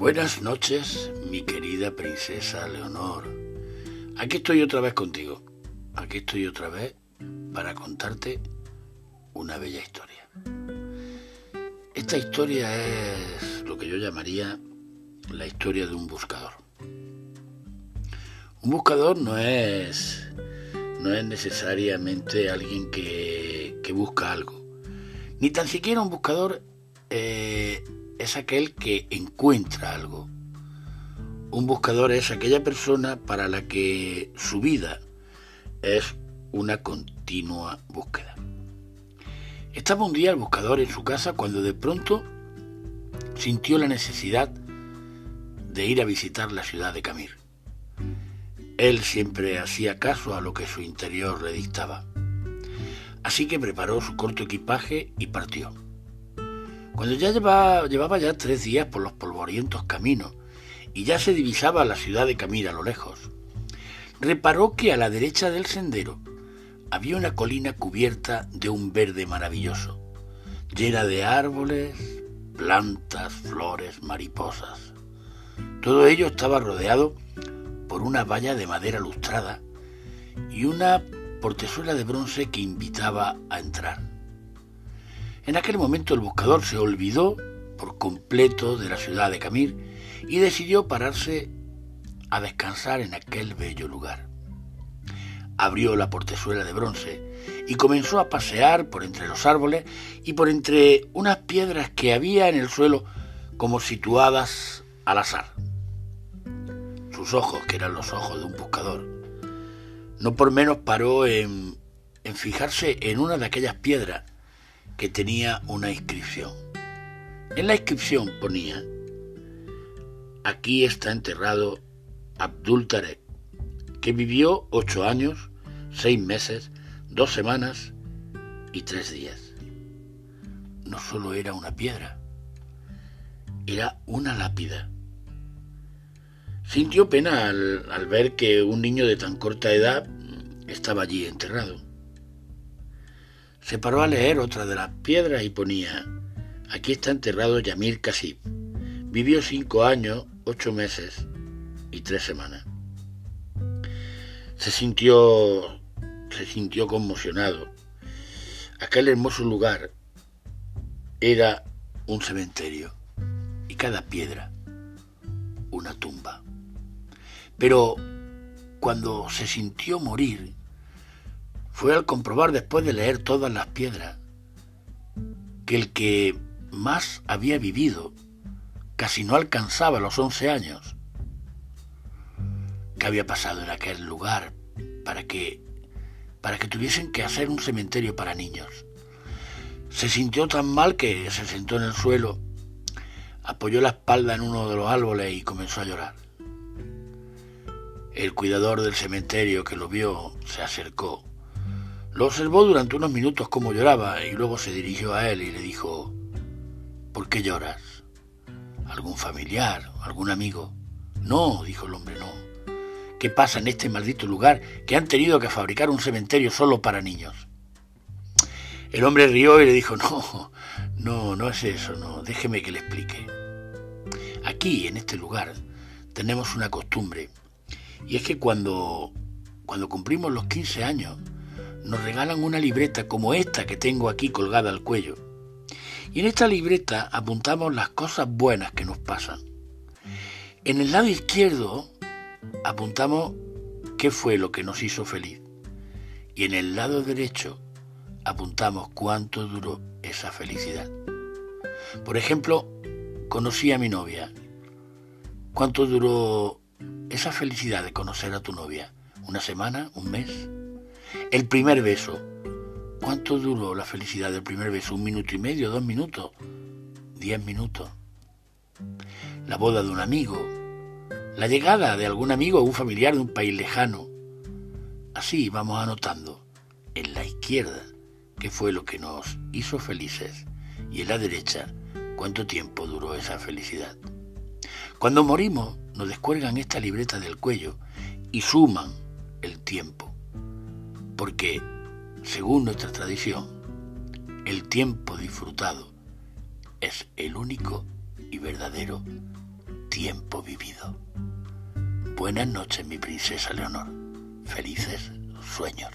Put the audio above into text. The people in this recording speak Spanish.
Buenas noches, mi querida princesa Leonor. Aquí estoy otra vez contigo. Aquí estoy otra vez para contarte una bella historia. Esta historia es lo que yo llamaría la historia de un buscador. Un buscador no es no es necesariamente alguien que, que busca algo. Ni tan siquiera un buscador eh, es aquel que encuentra algo. Un buscador es aquella persona para la que su vida es una continua búsqueda. Estaba un día el buscador en su casa cuando de pronto sintió la necesidad de ir a visitar la ciudad de Camir. Él siempre hacía caso a lo que su interior le dictaba. Así que preparó su corto equipaje y partió. Cuando ya llevaba, ya tres días por los polvorientos caminos y ya se divisaba la ciudad de Camir a lo lejos, reparó que a la derecha del sendero había una colina cubierta de un verde maravilloso, llena de árboles, plantas, flores, mariposas. Todo ello estaba rodeado por una valla de madera lustrada y una portezuela de bronce que invitaba a entrar. En aquel momento el buscador se olvidó por completo de la ciudad de Camir y decidió pararse a descansar en aquel bello lugar. Abrió la portezuela de bronce y comenzó a pasear por entre los árboles y por entre unas piedras que había en el suelo como situadas al azar sus ojos, que eran los ojos de un buscador, no por menos paró en, en fijarse en una de aquellas piedras que tenía una inscripción. En la inscripción ponía, aquí está enterrado Abdul Tarek, que vivió ocho años, seis meses, dos semanas y tres días. No solo era una piedra, era una lápida Sintió pena al, ver que un niño de tan corta edad estaba allí enterrado. Se paró a leer otra de las piedras y ponía, aquí está enterrado Yamir Kasib. Vivió cinco años, ocho meses y tres semanas. Se sintió, se sintió conmocionado. Aquel hermoso lugar era un cementerio y cada piedra una tumba. Pero cuando se sintió morir, fue al comprobar después de leer todas las piedras que el que más había vivido casi no alcanzaba los once años. ¿Qué había pasado en aquel lugar para que para que tuviesen que hacer un cementerio para niños? Se sintió tan mal que se sentó en el suelo, apoyó la espalda en uno de los árboles y comenzó a llorar. El cuidador del cementerio que lo vio se acercó. Lo observó durante unos minutos como lloraba y luego se dirigió a él y le dijo, ¿por qué lloras? ¿Algún familiar? ¿Algún amigo? No, dijo el hombre, no. ¿Qué pasa en este maldito lugar que han tenido que fabricar un cementerio solo para niños? El hombre rió y le dijo, no, no, no es eso, no, déjeme que le explique. Aquí, en este lugar, tenemos una costumbre y es que cuando, cuando cumplimos los 15 años, nos regalan una libreta como esta que tengo aquí colgada al cuello. Y en esta libreta apuntamos las cosas buenas que nos pasan. En el lado izquierdo apuntamos qué fue lo que nos hizo feliz. Y en el lado derecho apuntamos cuánto duró esa felicidad. Por ejemplo, conocí a mi novia. ¿Cuánto duró esa felicidad de conocer a tu novia, una semana, un mes. El primer beso. ¿Cuánto duró la felicidad del primer beso? ¿Un minuto y medio? ¿Dos minutos? ¿Diez minutos? La boda de un amigo. La llegada de algún amigo o un familiar de un país lejano. Así vamos anotando en la izquierda qué fue lo que nos hizo felices y en la derecha cuánto tiempo duró esa felicidad. Cuando morimos, nos descuelgan esta libreta del cuello y suman el tiempo. Porque, según nuestra tradición, el tiempo disfrutado es el único y verdadero tiempo vivido. Buenas noches, mi princesa Leonor. Felices sueños.